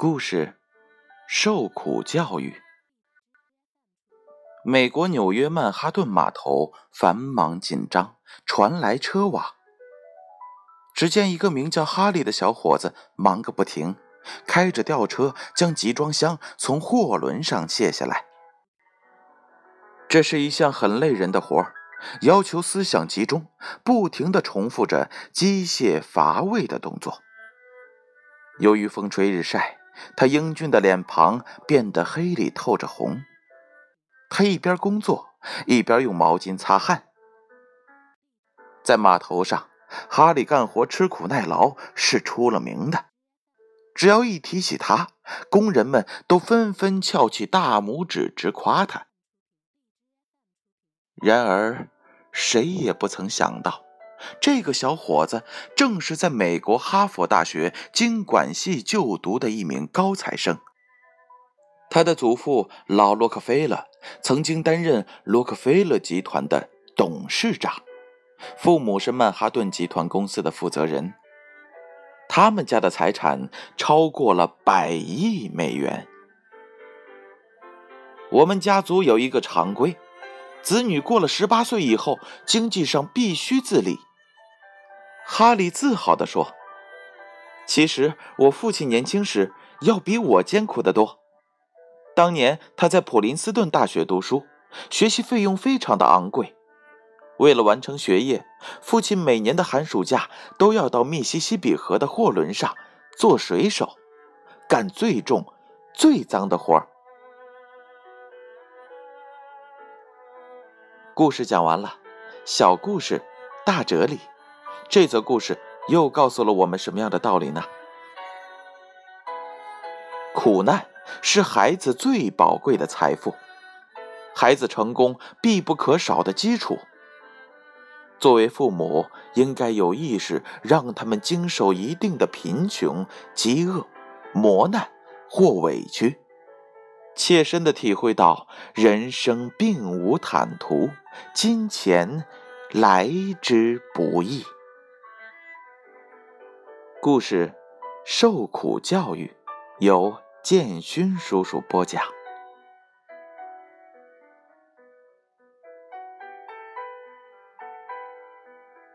故事：受苦教育。美国纽约曼哈顿码头繁忙紧张，船来车往。只见一个名叫哈利的小伙子忙个不停，开着吊车将集装箱从货轮上卸下来。这是一项很累人的活儿，要求思想集中，不停的重复着机械乏味的动作。由于风吹日晒，他英俊的脸庞变得黑里透着红。他一边工作，一边用毛巾擦汗。在码头上，哈利干活吃苦耐劳是出了名的。只要一提起他，工人们都纷纷翘起大拇指直夸他。然而，谁也不曾想到。这个小伙子正是在美国哈佛大学经管系就读的一名高材生。他的祖父老洛克菲勒曾经担任洛克菲勒集团的董事长，父母是曼哈顿集团公司的负责人。他们家的财产超过了百亿美元。我们家族有一个常规：子女过了十八岁以后，经济上必须自立。哈利自豪地说：“其实我父亲年轻时要比我艰苦得多。当年他在普林斯顿大学读书，学习费用非常的昂贵。为了完成学业，父亲每年的寒暑假都要到密西西比河的货轮上做水手，干最重、最脏的活儿。”故事讲完了，小故事，大哲理。这则故事又告诉了我们什么样的道理呢？苦难是孩子最宝贵的财富，孩子成功必不可少的基础。作为父母，应该有意识让他们经受一定的贫穷、饥饿、磨难或委屈，切身的体会到人生并无坦途，金钱来之不易。故事《受苦教育》由建勋叔叔播讲。